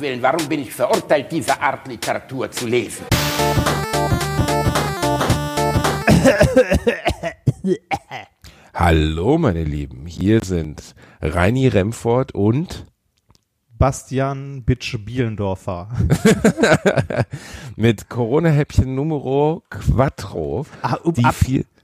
Willen, warum bin ich verurteilt, diese Art Literatur zu lesen? Hallo, meine Lieben. Hier sind Reini Remford und Bastian Bitsch Bielendorfer. mit Corona-Häppchen Numero Quattro. Ah, um, ab,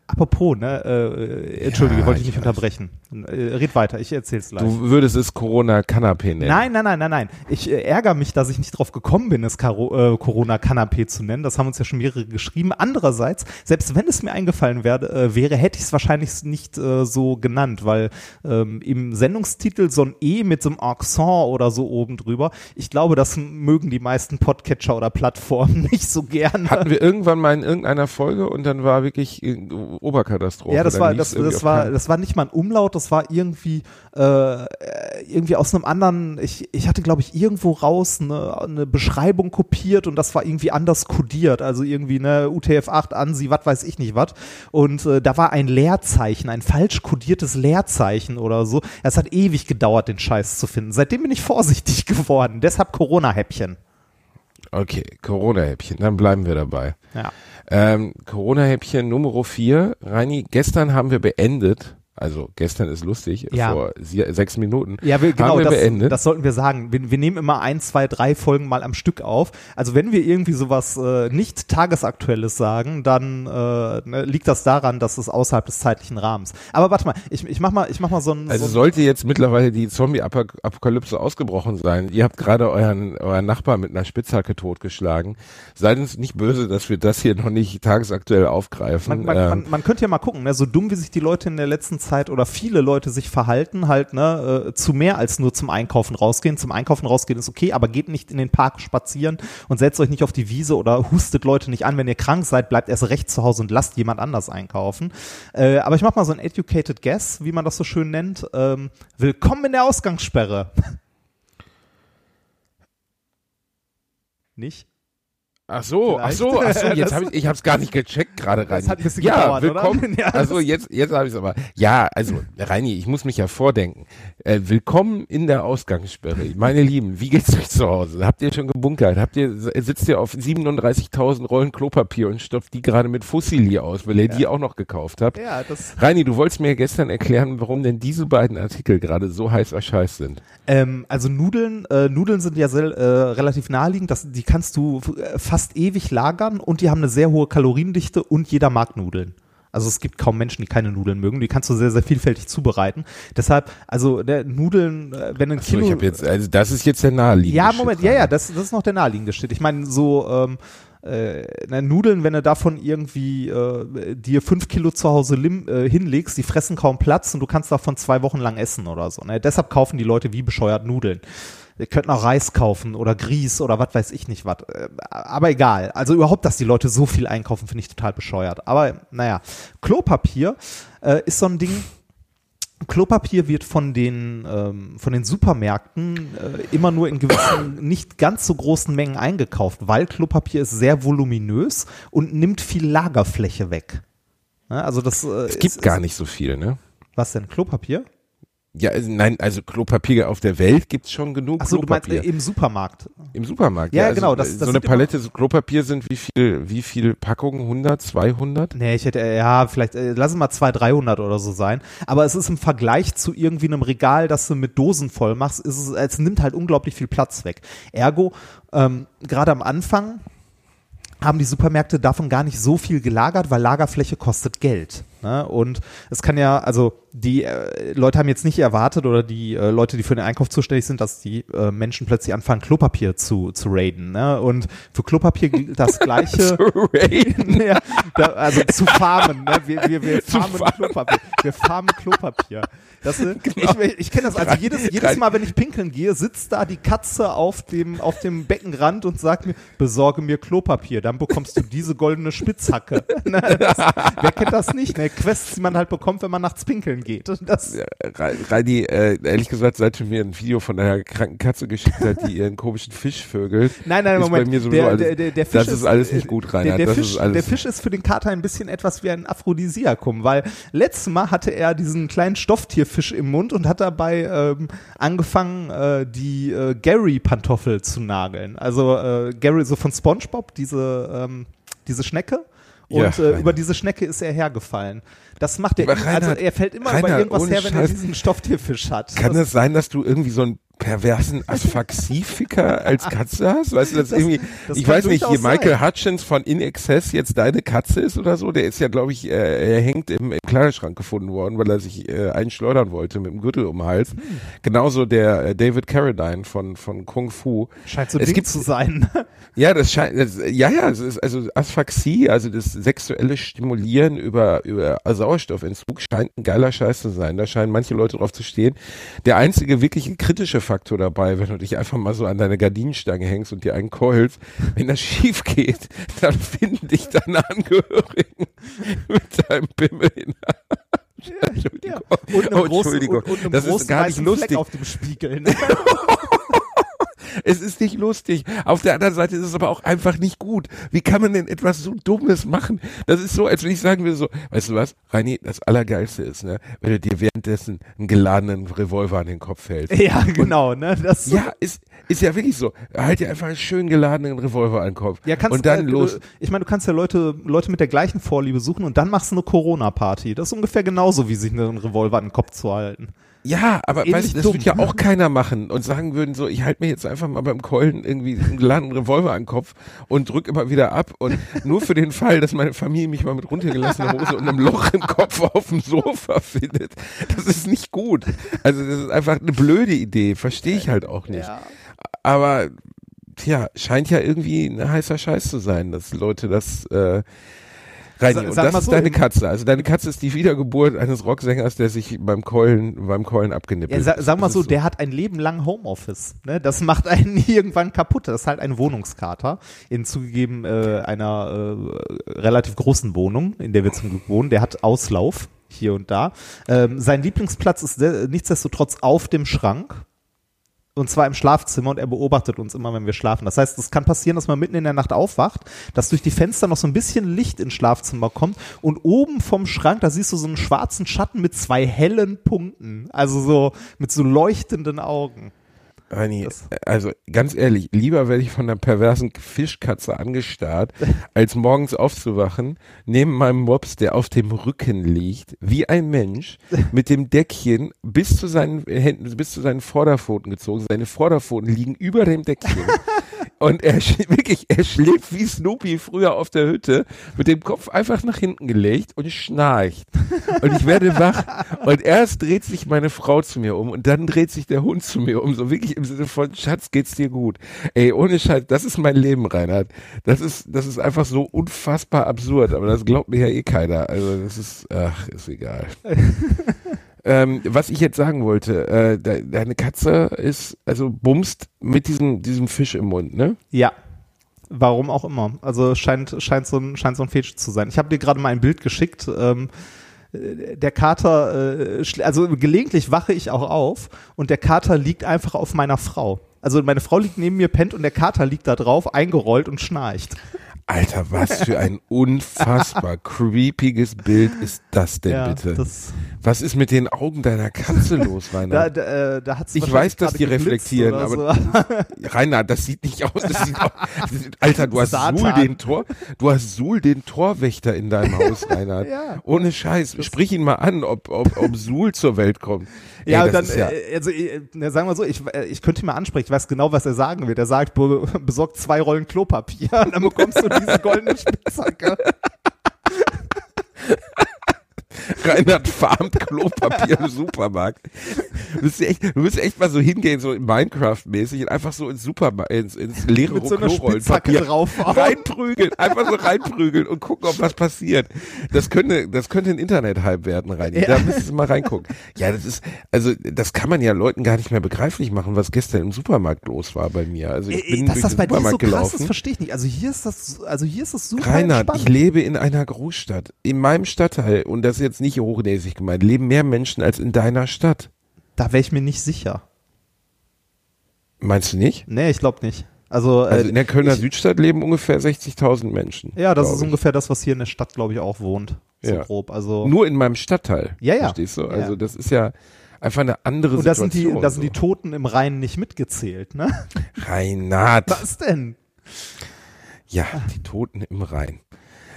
Apropos, ne, äh, entschuldige, Ja, wollte ich ich nicht weiß. unterbrechen. Äh, red weiter, ich erzähl's gleich. du würdest es Corona-Kanapé nennen. Nein, nein, nein, nein, nein. Ich äh, ärgere mich, dass ich nicht drauf gekommen bin, es Karo äh, Corona-Kanapé zu nennen. Das haben uns ja schon mehrere geschrieben. Andererseits, selbst wenn es mir eingefallen werde, äh, wäre, hätte ich es wahrscheinlich nicht äh, so genannt, weil ähm, im Sendungstitel so ein E mit so einem Accent oder so oben drüber, ich glaube, das mögen die meisten Podcatcher oder Plattformen nicht so gerne. Hatten wir irgendwann mal in irgendeiner Folge und dann war wirklich äh, Oberkatastrophe. Ja, das war, das, das war, das war nicht mal ein Umlaut, das war irgendwie, äh, irgendwie aus einem anderen, ich, ich hatte, glaube ich, irgendwo raus eine, eine Beschreibung kopiert und das war irgendwie anders kodiert, also irgendwie eine UTF-8 ANSI, was weiß ich nicht was. Und äh, da war ein Leerzeichen, ein falsch kodiertes Leerzeichen oder so. Es hat ewig gedauert, den Scheiß zu finden. Seitdem bin ich vorsichtig geworden. Deshalb Corona-Häppchen. Okay, Corona-Häppchen, dann bleiben wir dabei. Ja. Ähm, Corona-Häppchen Nummer 4. Reini, gestern haben wir beendet, also gestern ist lustig, Ja. vor sechs Minuten Ja, wir, genau, haben wir das, beendet. das sollten wir sagen. Wir, wir nehmen immer ein, zwei, drei Folgen mal am Stück auf. Also wenn wir irgendwie sowas äh, nicht tagesaktuelles sagen, dann äh, ne, liegt das daran, dass es außerhalb des zeitlichen Rahmens. Aber warte mal, ich, ich mach mal, ich mach mal so ein. also so sollte jetzt mittlerweile die Zombie-Apokalypse ausgebrochen sein, ihr habt gerade euren, euren Nachbar mit einer Spitzhacke totgeschlagen, seid uns nicht böse, dass wir das hier noch nicht tagesaktuell aufgreifen. man, man, Ähm, man, man könnte ja mal gucken, ne? so dumm wie sich die Leute in der letzten Zeit oder viele Leute sich verhalten, halt ne, äh, zu mehr als nur zum Einkaufen rausgehen. Zum Einkaufen rausgehen ist okay, aber geht nicht in den Park spazieren und setzt euch nicht auf die Wiese oder hustet Leute nicht an. Wenn ihr krank seid, bleibt erst recht zu Hause und lasst jemand anders einkaufen. Äh, aber ich mach mal so ein educated guess, wie man das so schön nennt. Ähm, willkommen in der Ausgangssperre. nicht? Ach so, ach so, ach so, jetzt Das- habe ich, ich habe es gar nicht gecheckt gerade, Das Reini. hat ein bisschen ja, gedauert, oder? willkommen. Ja, das- also jetzt, jetzt habe ich es aber. Ja, also Reini, ich muss mich ja vordenken. Äh, willkommen in der Ausgangssperre, meine Lieben. Wie geht's euch zu Hause? Habt ihr schon gebunkert? Habt ihr sitzt ihr auf 37.000 Rollen Klopapier und stopft die gerade mit Fussili aus, weil ihr die auch noch gekauft habt? Ja, das. Reini, du wolltest mir gestern erklären, warum denn diese beiden Artikel gerade so heißer Scheiß sind. Ähm, also Nudeln, äh, Nudeln sind ja sehr, äh, relativ naheliegend. Das, die kannst du äh, fast ewig lagern und die haben eine sehr hohe Kaloriendichte und jeder mag Nudeln. Also es gibt kaum Menschen, die keine Nudeln mögen. Die kannst du sehr, sehr vielfältig zubereiten. Deshalb, also der Nudeln, äh, wenn ein So, Kilo. ich jetzt, also das ist jetzt der naheliegende. ja, Shit, Moment, ja, Reini. ja, das, das ist noch der naheliegende Shit. Ich meine, so ähm, äh, na, Nudeln, wenn du davon irgendwie äh, dir fünf Kilo zu Hause lim, äh, hinlegst, die fressen kaum Platz und du kannst davon zwei Wochen lang essen oder so. Ne? Deshalb kaufen die Leute wie bescheuert Nudeln. Ihr könnt auch Reis kaufen oder Grieß oder was weiß ich nicht was. Äh, Aber egal. Also überhaupt, dass die Leute so viel einkaufen, finde ich total bescheuert. Aber naja, Klopapier äh, ist so ein Ding, Klopapier wird von den, ähm, von den Supermärkten äh, immer nur in gewissen, nicht ganz so großen Mengen eingekauft, weil Klopapier ist sehr voluminös und nimmt viel Lagerfläche weg. Ne? Also das äh, Es gibt ist, gar nicht so viel, ne? Was denn? Klopapier? Ja, also nein, also Klopapier auf der Welt gibt's schon genug Achso, du meinst äh, im Supermarkt. Im Supermarkt. Ja, also, genau, das- äh, das so eine Palette so Klopapier sind wie viel, wie viel Packungen? 100, 200? Nee, ich hätte, äh, ja, vielleicht, äh, lass es mal 200, 300 oder so sein. Aber es ist im Vergleich zu irgendwie einem Regal, das du mit Dosen voll machst, ist es, es nimmt halt unglaublich viel Platz weg. Ergo, ähm, gerade am Anfang haben die Supermärkte davon gar nicht so viel gelagert, weil Lagerfläche kostet Geld. Ne? Und es kann ja, also die äh, Leute haben jetzt nicht erwartet oder die äh, Leute, die für den Einkauf zuständig sind, dass die äh, Menschen plötzlich anfangen, Klopapier zu, zu raiden. Ne? Und für Klopapier gilt das Gleiche. ja, da, also zu farmen. Ne? Wir, wir, wir farmen Klopapier. Wir farmen Klopapier. Das, äh, Ich, ich kenne das. Also jedes, jedes Mal, wenn ich pinkeln gehe, sitzt da die Katze auf dem, auf dem Beckenrand und sagt mir, besorge mir Klopapier. Dann bekommst du diese goldene Spitzhacke. Ne? Das, wer kennt das nicht? Ne? Quests, die man halt bekommt, wenn man nachts pinkeln geht. Das, Reini, äh, ehrlich gesagt, seit du mir ein Video von einer kranken Katze geschickt hat, die ihren komischen Fisch vögelt, nein, nein, ist Moment. bei mir sowieso der, alles, der, der, Fisch das ist alles nicht gut, der, Reinhard. der, Fisch, der Fisch ist für den Kater ein bisschen etwas wie ein Aphrodisiakum, weil letztes Mal hatte er diesen kleinen Stofftierfisch im Mund und hat dabei ähm, angefangen, äh, die äh, Gary-Pantoffel zu nageln. Also äh, Gary, so von SpongeBob, diese, ähm, diese Schnecke. Und Ja, äh, über diese Schnecke ist er hergefallen. Das macht er, also Reinhard, er fällt immer über Reinhard, irgendwas ohne her, wenn er Scheiß. diesen Stofftierfisch hat. Kann Das- es sein, dass du irgendwie so einen perversen Asphaxiefiker als Katze hast? Weißt du, das, Das- irgendwie, das ich weiß nicht, hier Michael sein. Hutchins von In Excess jetzt deine Katze ist oder so, der ist ja, glaube ich, äh, er hängt im, im Kleiderschrank gefunden worden, weil er sich äh, einschleudern wollte mit dem Gürtel um den Hals. Hm. Genauso der äh, David Carradine von, von Kung Fu. Scheint so Es Ding gibt- zu sein. Ja, das scheint, das, ja, ja, es ist also Asphaxie, also das sexuelle Stimulieren über, über Sauerstoffentzug scheint ein geiler Scheiß zu sein. Da scheinen manche Leute drauf zu stehen. Der einzige wirkliche kritische Faktor dabei, wenn du dich einfach mal so an deine Gardinenstange hängst und dir einen keulst, wenn das schief geht, dann finden dich deine Angehörigen mit deinem Pimmel in der Entschuldigung. Und einem Oh, großen, und, und einem das ist gar nicht lustig. Fleck auf dem Spiegel. Ne? Es ist nicht lustig. Auf der anderen Seite ist es aber auch einfach nicht gut. Wie kann man denn etwas so Dummes machen? Das ist so, als wenn ich sagen würde so, weißt du was, Reini, das Allergeilste ist, ne, wenn du dir währenddessen einen geladenen Revolver an den Kopf hältst. ja, genau. Ne? Das, Ja, ist, ist ja wirklich so. Halt dir einfach einen schön geladenen Revolver an den Kopf. Ja, kannst, und dann äh, los. Ich meine, du kannst ja Leute, Leute mit der gleichen Vorliebe suchen und dann machst du eine Corona-Party. Das ist ungefähr genauso, wie sich einen Revolver an den Kopf zu halten. Ja, aber weißt das dumm. würde ja auch keiner machen und sagen würden so, ich halte mir jetzt einfach mal beim Keulen irgendwie einen geladenen Revolver an den Kopf und drück immer wieder ab und nur für den Fall, dass meine Familie mich mal mit runtergelassener Hose und einem Loch im Kopf auf dem Sofa findet. Das ist nicht gut. Also das ist einfach eine blöde Idee, verstehe ich halt auch nicht. Aber tja, scheint ja irgendwie ein heißer Scheiß zu sein, dass Leute das äh, Reini, Sa- und das mal ist so, deine Katze. Also deine Katze ist die Wiedergeburt eines Rocksängers, der sich beim Keulen, beim Keulen abgenippelt Ja, sa hat. sag mal so, ist der hat ein Leben lang Homeoffice. Ne? Das macht einen irgendwann kaputt. Das ist halt ein Wohnungskater in zugegeben äh, einer äh, relativ großen Wohnung, in der wir zum Glück wohnen. Der hat Auslauf hier und da. Ähm, sein Lieblingsplatz ist nichtsdestotrotz auf dem Schrank. Und zwar im Schlafzimmer und er beobachtet uns immer, wenn wir schlafen. Das heißt, es kann passieren, dass man mitten in der Nacht aufwacht, dass durch die Fenster noch so ein bisschen Licht ins Schlafzimmer kommt und oben vom Schrank, da siehst du so einen schwarzen Schatten mit zwei hellen Punkten. Also so mit so leuchtenden Augen. Reini, Das- also ganz ehrlich, lieber werde ich von einer perversen Fischkatze angestarrt, als morgens aufzuwachen, neben meinem Mops, der auf dem Rücken liegt, wie ein Mensch, mit dem Deckchen bis zu seinen Händen, bis zu seinen Vorderpfoten gezogen. Seine Vorderpfoten liegen über dem Deckchen. Und er wirklich, er schläft wie Snoopy früher auf der Hütte, mit dem Kopf einfach nach hinten gelegt und schnarcht. Und ich werde wach. Und erst dreht sich meine Frau zu mir um und dann dreht sich der Hund zu mir um. So wirklich im Sinne von, Schatz, geht's dir gut? Ey, ohne Scheiß, das ist mein Leben, Reinhard. Das ist, das ist einfach so unfassbar absurd. Aber das glaubt mir ja eh keiner. Also das ist, ach, ist egal. Ähm, was ich jetzt sagen wollte, äh, de deine Katze ist, also bumst mit diesem, diesem Fisch im Mund, ne? Ja. Warum auch immer. Also scheint, scheint, so, ein, scheint so ein Fetisch zu sein. Ich habe dir gerade mal ein Bild geschickt. Ähm, äh, der Kater, äh, also gelegentlich wache ich auch auf und der Kater liegt einfach auf meiner Frau. Also meine Frau liegt neben mir, pennt und der Kater liegt da drauf, eingerollt und schnarcht. Alter, was für ein unfassbar creepiges Bild ist das denn Ja, bitte? das- was ist mit den Augen deiner Katze los, Da, Reinhard? da, äh, da Ich weiß, dass die reflektieren, aber so. Reinhard, das sieht nicht aus. Das sieht aus Alter, du hast Satan. Suhl den Tor, du hast Suhl den Torwächter in deinem Haus, Reinhard. Ja. Ohne Scheiß. Sprich ihn mal an, ob, ob, ob Suhl zur Welt kommt. Ey, Ja, und dann, ja, äh, also, äh, sagen wir so, ich, äh, ich könnte ihn mal ansprechen, ich weiß genau, was er sagen wird. Er sagt, be besorgt zwei Rollen Klopapier und dann bekommst du diese goldene Spitzhacke. Reinhard farmt Klopapier im Supermarkt. Du müsst echt, du müsst echt mal so hingehen, so Minecraft-mäßig und einfach so ins Supermarkt, ins, ins leere Mit so einer Spitzhacke drauf. reinprügeln, einfach so reinprügeln und gucken, ob was passiert. Das könnte, das könnte ein Internet-Hype werden, Reini. Ja. Da müsstest du mal reingucken. Ja, das ist, also, das kann man ja Leuten gar nicht mehr begreiflich machen, was gestern im Supermarkt los war bei mir. Also, ich bin Äh, Dass durch das den bei dir so Supermarkt krass gelaufen. ist, verstehe ich nicht. Also hier ist das, also hier ist das super Reinhard, ich lebe in einer Großstadt, in meinem Stadtteil und das jetzt jetzt nicht hochnäsig gemeint, leben mehr Menschen als in deiner Stadt. Da wäre ich mir nicht sicher. Meinst du nicht? Nee, ich glaube nicht. Also, Also äh, in der Kölner ich, Südstadt leben ungefähr 60.000 Menschen. Ja, das ist ich. ungefähr das, was hier in der Stadt, glaube ich, auch wohnt. So Ja. grob. Also, Nur in meinem Stadtteil. Ja, ja. Verstehst du? Ja. Also das ist ja einfach eine andere und da sind Situation. die, da sind die so. Toten im Rhein nicht mitgezählt, ne? Reinhard. Was denn? Ja, die Toten im Rhein.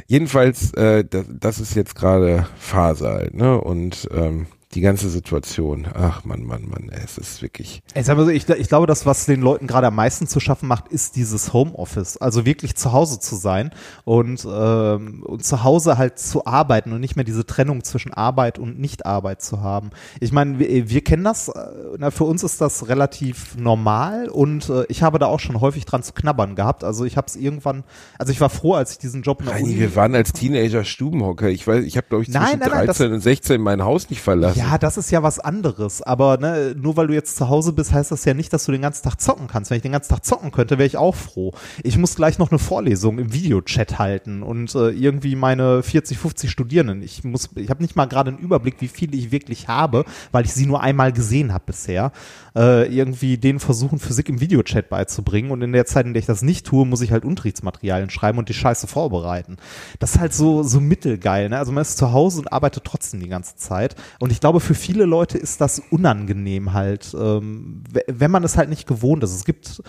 Jedenfalls, äh, das, das ist jetzt gerade Phase halt, ne? Und ähm, die ganze Situation, ach Mann, Mann, Mann, ey, es ist wirklich. Ich, sag mal so, ich, ich glaube, das, was den Leuten gerade am meisten zu schaffen macht, ist dieses Homeoffice. Also wirklich zu Hause zu sein und, ähm, und zu Hause halt zu arbeiten und nicht mehr diese Trennung zwischen Arbeit und Nichtarbeit zu haben. Ich meine, wir, wir kennen das, äh, na, für uns ist das relativ normal und äh, ich habe da auch schon häufig dran zu knabbern gehabt. Also ich habe es irgendwann, also ich war froh, als ich diesen Job in der Reini, Uni wir waren als Teenager Stubenhocker. Ich weiß, ich habe glaube ich Nein, zwischen nein, nein, 13 und 16 mein Haus nicht verlassen. Ja, das ist ja was anderes. Aber ne, nur weil du jetzt zu Hause bist, heißt das ja nicht, dass du den ganzen Tag zocken kannst. Wenn ich den ganzen Tag zocken könnte, wäre ich auch froh. Ich muss gleich noch eine Vorlesung im Videochat halten und äh, irgendwie meine 40, 50 Studierenden. Ich muss, ich habe nicht mal gerade einen Überblick, wie viele ich wirklich habe, weil ich sie nur einmal gesehen habe bisher. Äh, irgendwie denen versuchen, Physik im Videochat beizubringen. Und in der Zeit, in der ich das nicht tue, muss ich halt Unterrichtsmaterialien schreiben und die Scheiße vorbereiten. Das ist halt so, so mittelgeil. Ne? Also man ist zu Hause und arbeitet trotzdem die ganze Zeit. Und ich glaube, für viele Leute ist das unangenehm halt, ähm, wenn man es halt nicht gewohnt ist. Es gibt,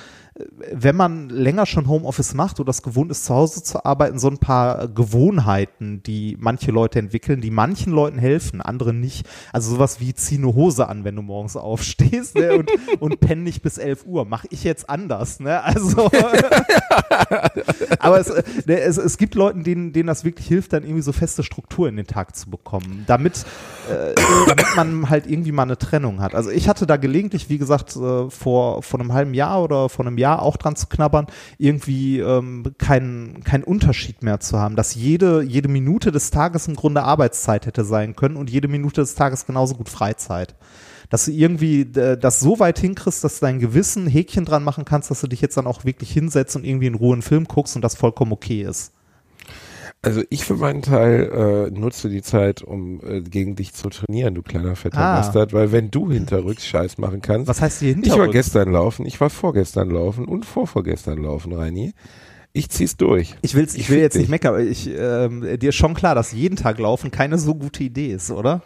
wenn man länger schon Homeoffice macht oder das gewohnt ist, zu Hause zu arbeiten, so ein paar Gewohnheiten, die manche Leute entwickeln, die manchen Leuten helfen, anderen nicht. Also sowas wie zieh eine Hose an, wenn du morgens aufstehst ne? und, und penn nicht bis 11 Uhr. Mach ich jetzt anders. Ne? Also aber es, ne, es, es gibt Leuten, denen, denen das wirklich hilft, dann irgendwie so feste Struktur in den Tag zu bekommen, damit, äh, damit man halt irgendwie mal eine Trennung hat. Also ich hatte da gelegentlich, wie gesagt, äh, vor, vor einem halben Jahr oder vor einem Jahr auch dran zu knabbern, irgendwie ähm, keinen keinen Unterschied mehr zu haben, dass jede, jede Minute des Tages im Grunde Arbeitszeit hätte sein können und jede Minute des Tages genauso gut Freizeit dass du irgendwie äh, das so weit hinkriegst, dass du dein Gewissen Häkchen dran machen kannst, dass du dich jetzt dann auch wirklich hinsetzt und irgendwie in Ruhe einen Film guckst und das vollkommen okay ist. Also ich für meinen Teil äh, nutze die Zeit, um äh, gegen dich zu trainieren, du kleiner fetter Ah. Bastard, weil wenn du hinterrücks Scheiß machen kannst. Was heißt hier ich war hinterrücks? gestern laufen, ich war vorgestern laufen und vorvorgestern laufen, Reini. Ich zieh's durch. Ich, will's, ich Ich will jetzt nicht dich. meckern, aber ich, ähm, dir ist schon klar, dass jeden Tag laufen keine so gute Idee ist, oder?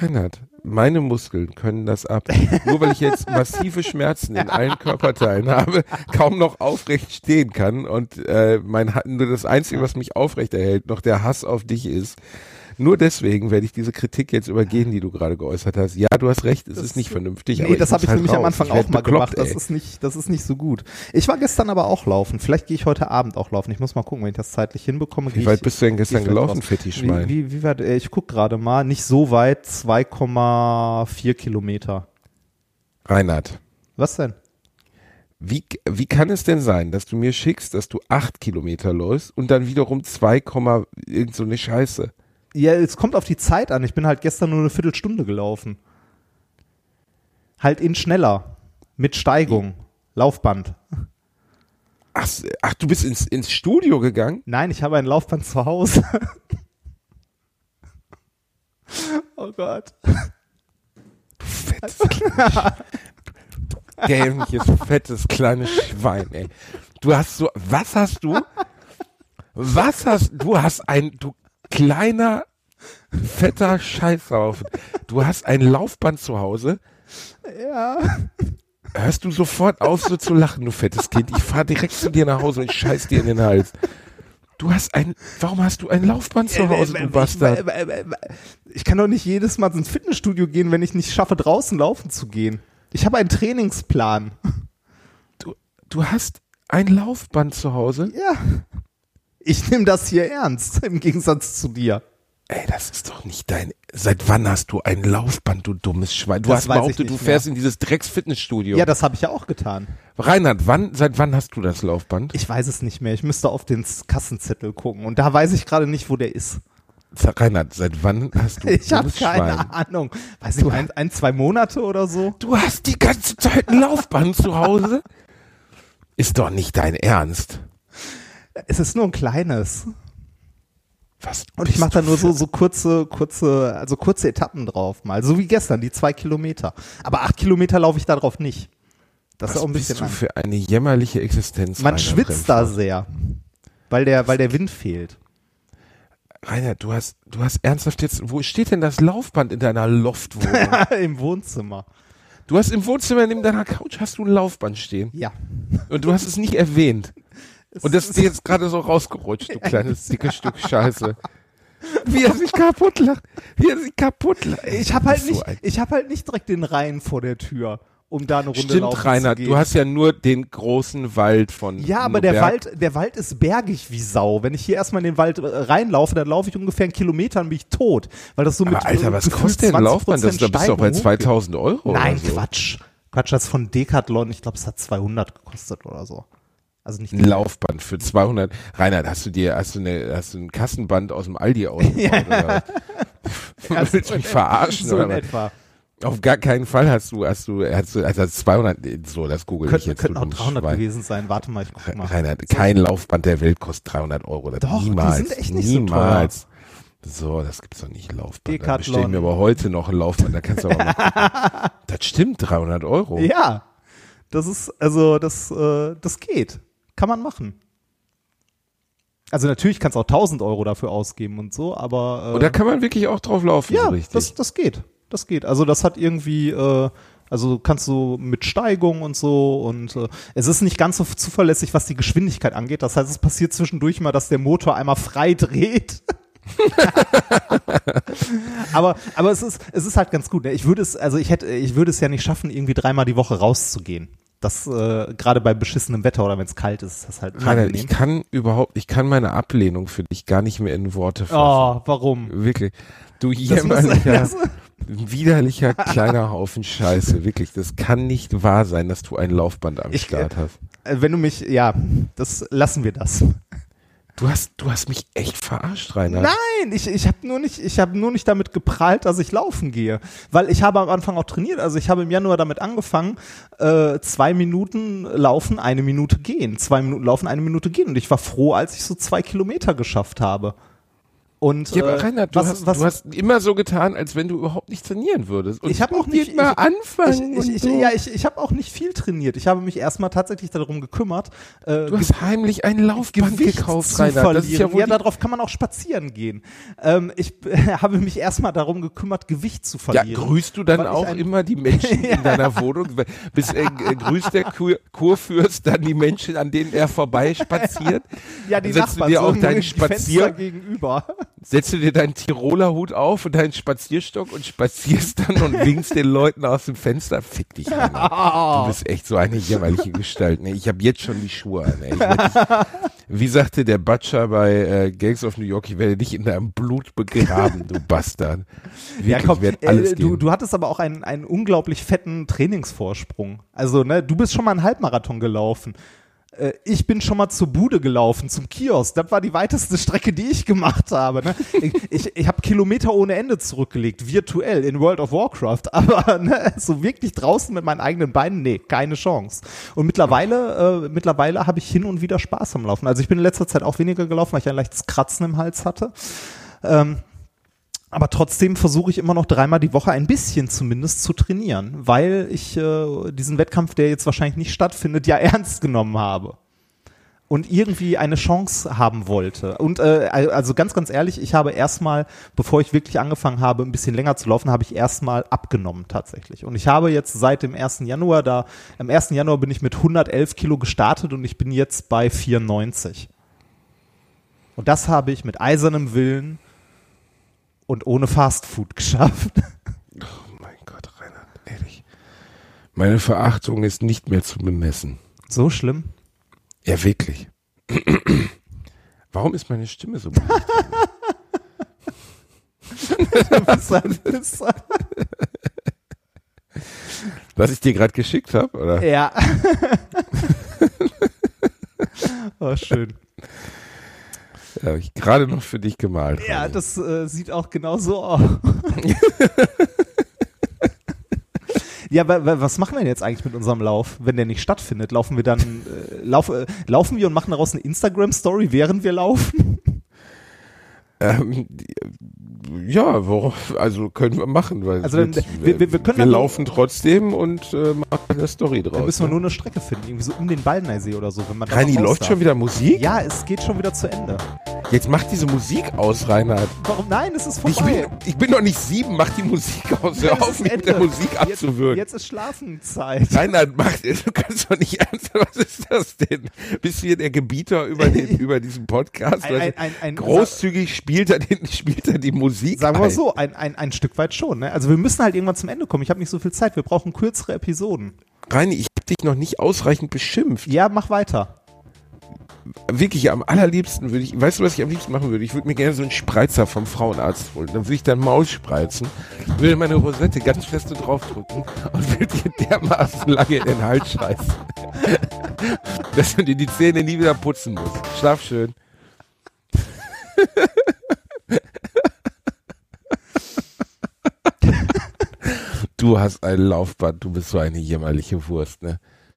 Reinhard, meine Muskeln können das ab. Nur weil ich jetzt massive Schmerzen in allen Körperteilen habe, kaum noch aufrecht stehen kann und äh, mein nur das Einzige, was mich aufrecht erhält, noch der Hass auf dich ist. Nur deswegen werde ich diese Kritik jetzt übergehen, die du gerade geäußert hast. Ja, du hast recht, es ist nicht vernünftig. Nee, das habe ich halt nämlich am raus. Anfang Ich auch mal gemacht. Das ist, nicht, das ist nicht so gut. Ich war gestern aber auch laufen. Vielleicht gehe ich heute Abend auch laufen. Ich muss mal gucken, wenn ich das zeitlich hinbekomme. Wie weit ich, bist du denn gestern gelaufen. Fetischschwein? Wie, wie, wie weit? äh, Ich gucke gerade mal. Nicht so weit. 2,4 Kilometer. Reinhard, Was denn? wie, wie kann es denn sein, dass du mir schickst, dass du acht Kilometer läufst und dann wiederum 2, Komma irgend so eine Scheiße? Ja, es kommt auf die Zeit an. Ich bin halt gestern nur eine Viertelstunde gelaufen. Halt in schneller. Mit Steigung. Laufband. Ach, ach du bist ins, ins Studio gegangen? Nein, ich habe ein Laufband zu Hause. oh Gott. Fettes kleines, dämliches, fettes, kleines Schwein, ey. Du hast so, was hast du? Was hast, du hast ein, du kleiner, fetter Scheißhaufen. Du hast ein Laufband zu Hause. Ja. Hörst du sofort auf, so zu lachen, du fettes Kind. Ich fahr direkt zu dir nach Hause und ich scheiß dir in den Hals. Du hast ein, warum hast du ein Laufband zu Hause, du Bastard? Ich kann doch nicht jedes Mal ins Fitnessstudio gehen, wenn ich nicht schaffe, draußen laufen zu gehen. Ich habe einen Trainingsplan. Du, du hast ein Laufband zu Hause? Ja. Ich nehme das hier ernst, im Gegensatz zu dir. Ey, das ist doch nicht dein. Seit wann hast du ein Laufband, du dummes Schwein? Du Das hast ich behauptet, du fährst in dieses Drecks-Fitnessstudio. Ja, das habe ich ja auch getan. Reinhard, wann, seit wann hast du das Laufband? Ich weiß es nicht mehr. Ich müsste auf den Kassenzettel gucken. Und da weiß ich gerade nicht, wo der ist. Reinhard, seit wann hast du Ich habe keine Schwein? Ahnung. Weiß nicht, ein, ein, zwei Monate oder so? Du hast die ganze Zeit ein Laufband zu Hause? Ist doch nicht dein Ernst. Es ist nur ein kleines. Was Und ich bist mache da du nur so, so kurze, kurze, also kurze Etappen drauf mal. So wie gestern, die zwei Kilometer. Aber acht Kilometer laufe ich da drauf nicht. Das Was ist auch ein bist bisschen du lang. für eine jämmerliche Existenz? Man Rainer schwitzt da Bremford? sehr. Weil der, weil der Wind fehlt. Rainer, du hast, du hast ernsthaft jetzt, wo steht denn das Laufband in deiner Loftwohnung? Im Wohnzimmer. du hast im Wohnzimmer neben deiner Couch hast du ein Laufband stehen. Ja. Und du hast es nicht erwähnt. Und das ist dir jetzt gerade so rausgerutscht, du kleines dickes Stück Scheiße. Wie er sich kaputt lacht. Wie er sich kaputt lacht. Ich habe halt So nicht, ich habe halt nicht direkt den Rhein vor der Tür, um da eine Runde laufen Stimmt, Rainer, zu gehen. du hast ja nur den großen Wald von ja, aber der. Wald, der Wald ist bergig wie Sau. Wenn ich hier erstmal in den Wald äh, reinlaufe, dann laufe ich ungefähr einen Kilometer und bin ich tot. Weil das so mit Aber Alter, äh, was kostet denn Laufband? Das, 20% da bist du doch bei Steigung 2000 Euro. Nein, oder so. Quatsch. Quatsch, das ist von Decathlon, ich glaube, es hat 200 gekostet oder so. Also nicht Ein Laufband für 200. Rainer, hast du dir, hast du eine, hast du ein Kassenband aus dem Aldi ausgebaut? Willst du mich verarschen so oder in etwa. Auf gar keinen Fall hast du, hast du, hast du, also 200, so, das google ich Könnten, jetzt. könnten auch dummes 300 Schwein. gewesen sein. Warte mal, ich guck mal. Rainer, kein Laufband der Welt kostet 300 Euro. Das Doch, die niemals. sind echt nicht so niemals. So, das gibt's doch nicht, Laufband. Da Decathlon. bestellen wir aber heute noch ein Laufband, da kannst du aber gucken. Das stimmt, 300 Euro. Ja, das ist, also das, äh, das geht. Kann man machen. Also natürlich kannst du auch 1000 Euro dafür ausgeben und so, aber äh, Und da kann man wirklich auch drauf laufen, ja, so richtig. das, das geht. Das geht. Also das hat irgendwie, äh, also kannst du mit Steigung und so und äh, es ist nicht ganz so zuverlässig, was die Geschwindigkeit angeht. Das heißt, es passiert zwischendurch mal, dass der Motor einmal frei dreht. aber aber es ist es ist halt ganz gut. ne? Ich würde es also ich hätte ich würde es ja nicht schaffen, irgendwie dreimal die Woche rauszugehen. Das äh, gerade bei beschissenem Wetter oder wenn es kalt ist, ist das halt unangenehm. ich kann überhaupt, ich kann meine Ablehnung für dich gar nicht mehr in Worte fassen. Oh, warum? Wirklich. Du jämmerlicher, widerlicher kleiner Haufen Scheiße. Wirklich. Das kann nicht wahr sein, dass du ein Laufband am Ich- Start hast. Äh, Wenn du mich, ja, das lassen wir das. Du hast, du hast mich echt verarscht, Rainer. Nein, ich, ich habe nur nicht, ich habe nur nicht damit geprahlt, dass ich laufen gehe, weil ich habe am Anfang auch trainiert. Also ich habe im Januar damit angefangen, äh, zwei Minuten laufen, eine Minute gehen, zwei Minuten laufen, eine Minute gehen. Und ich war froh, als ich so zwei Kilometer geschafft habe. Und Ja, aber äh, Rainer, du, was, hast, was, du hast immer so getan, als wenn du überhaupt nicht trainieren würdest. Und Ich hab auch nicht- mal ich- anfangen. ich, ich, so. ja, ich, ich habe auch nicht viel trainiert. Ich habe mich erstmal tatsächlich darum gekümmert, äh, du hast heimlich ein Laufband Gewicht gekauft, zu verlieren. Das ist ja die- darauf kann man auch spazieren gehen. Ähm, ich habe mich erstmal darum gekümmert, Gewicht zu Ja, verlieren. grüßt du dann auch immer die Menschen in deiner Wohnung? Bis äh, äh, grüßt der Kur Kurfürst dann die Menschen, an denen er vorbeispaziert? ja, die setzt du Nachbarn dir auch so deinen Spazier- gegenüber. Setzt du dir deinen Tiroler Hut auf und deinen Spazierstock und spazierst dann und winkst den Leuten aus dem Fenster? Fick dich, Rainer. Du bist echt so eine jämmerliche Gestalt. Ne? Ich habe jetzt schon die Schuhe an. Ey. Wie sagte der Butcher bei äh, Gangs of New York, ich werde dich in deinem Blut begraben, du Bastard. Wirklich, Ja, komm, werd äh, alles du, geben. du hattest aber auch einen, einen unglaublich fetten Trainingsvorsprung. Also, ne, du bist schon mal einen Halbmarathon gelaufen. Äh, Ich bin schon mal zur Bude gelaufen, zum Kiosk. Das war die weiteste Strecke, die ich gemacht habe. Ne? Ich, ich, ich habe Kilometer ohne Ende zurückgelegt, virtuell in World of Warcraft. Aber ne, so wirklich draußen mit meinen eigenen Beinen, nee, keine Chance. Und mittlerweile, äh, mittlerweile habe ich hin und wieder Spaß am Laufen. Also ich bin in letzter Zeit auch weniger gelaufen, weil ich ein leichtes Kratzen im Hals hatte. Ähm, aber trotzdem versuche ich immer noch dreimal die Woche ein bisschen zumindest zu trainieren, weil ich äh, diesen Wettkampf, der jetzt wahrscheinlich nicht stattfindet, ja ernst genommen habe. Und irgendwie eine Chance haben wollte. Und äh, also ganz, ganz ehrlich, ich habe erstmal, bevor ich wirklich angefangen habe, ein bisschen länger zu laufen, habe ich erstmal abgenommen tatsächlich. Und ich habe jetzt seit dem 1. Januar da, am 1. Januar bin ich mit 111 Kilo gestartet und ich bin jetzt bei 94. Und das habe ich mit eisernem Willen und ohne Fastfood geschafft. Oh mein Gott, Rainer, ehrlich. Meine Verachtung ist nicht mehr zu bemessen. So schlimm. Ja, wirklich. Warum ist meine Stimme so. Was ich dir gerade geschickt habe, oder? ja. oh, schön. Ja, habe ich gerade noch für dich gemalt. Ja, Rainer. das äh, sieht auch genau so aus. Ja, aber wa- was machen wir denn jetzt eigentlich mit unserem Lauf, wenn der nicht stattfindet? Laufen wir dann, äh, lauf, äh, laufen wir und machen daraus eine Instagram-Story, während wir laufen? Ähm, ja, worauf, also können wir machen, weil Also dann- wir- wir- wir können wir dann- laufen trotzdem und äh, machen eine Story draus. Da müssen wir ne? nur eine Strecke finden, irgendwie so um den Ballnersee oder so. Wenn man Reini, noch läuft darf. schon wieder Musik? Ja, es geht schon wieder zu Ende. Jetzt mach diese Musik aus, Reinhard. Warum? Nein, es ist Ich vorbei. bin, ich bin doch nicht sieben, mach die Musik aus. Hör auf, mich mit der. Musik jetzt, abzuwürgen. jetzt ist Schlafenzeit. Reinhard, mach, du kannst doch nicht ernst, was ist das denn? Bist du hier der Gebieter über, den, über diesen Podcast? Ein- ein- ein- ein- Großzügig spielt er, den, spielt er die Musik Sagen wir mal so, ein, ein, ein Stück weit schon. Ne? Also wir müssen halt irgendwann zum Ende kommen. Ich habe nicht so viel Zeit. Wir brauchen kürzere Episoden. Reini, ich hab dich noch nicht ausreichend beschimpft. Ja, mach weiter. Wirklich, am allerliebsten würde ich, weißt du, was ich am liebsten machen würde? Ich würde mir gerne so einen Spreizer vom Frauenarzt holen. Dann würde ich dein Maul spreizen, würde meine Rosette ganz feste draufdrücken und würde dir dermaßen lange in den Hals scheißen. Dass du dir die Zähne nie wieder putzen musst. Schlaf schön. Du hast ein Laufband, du bist so eine jämmerliche Wurst, ne?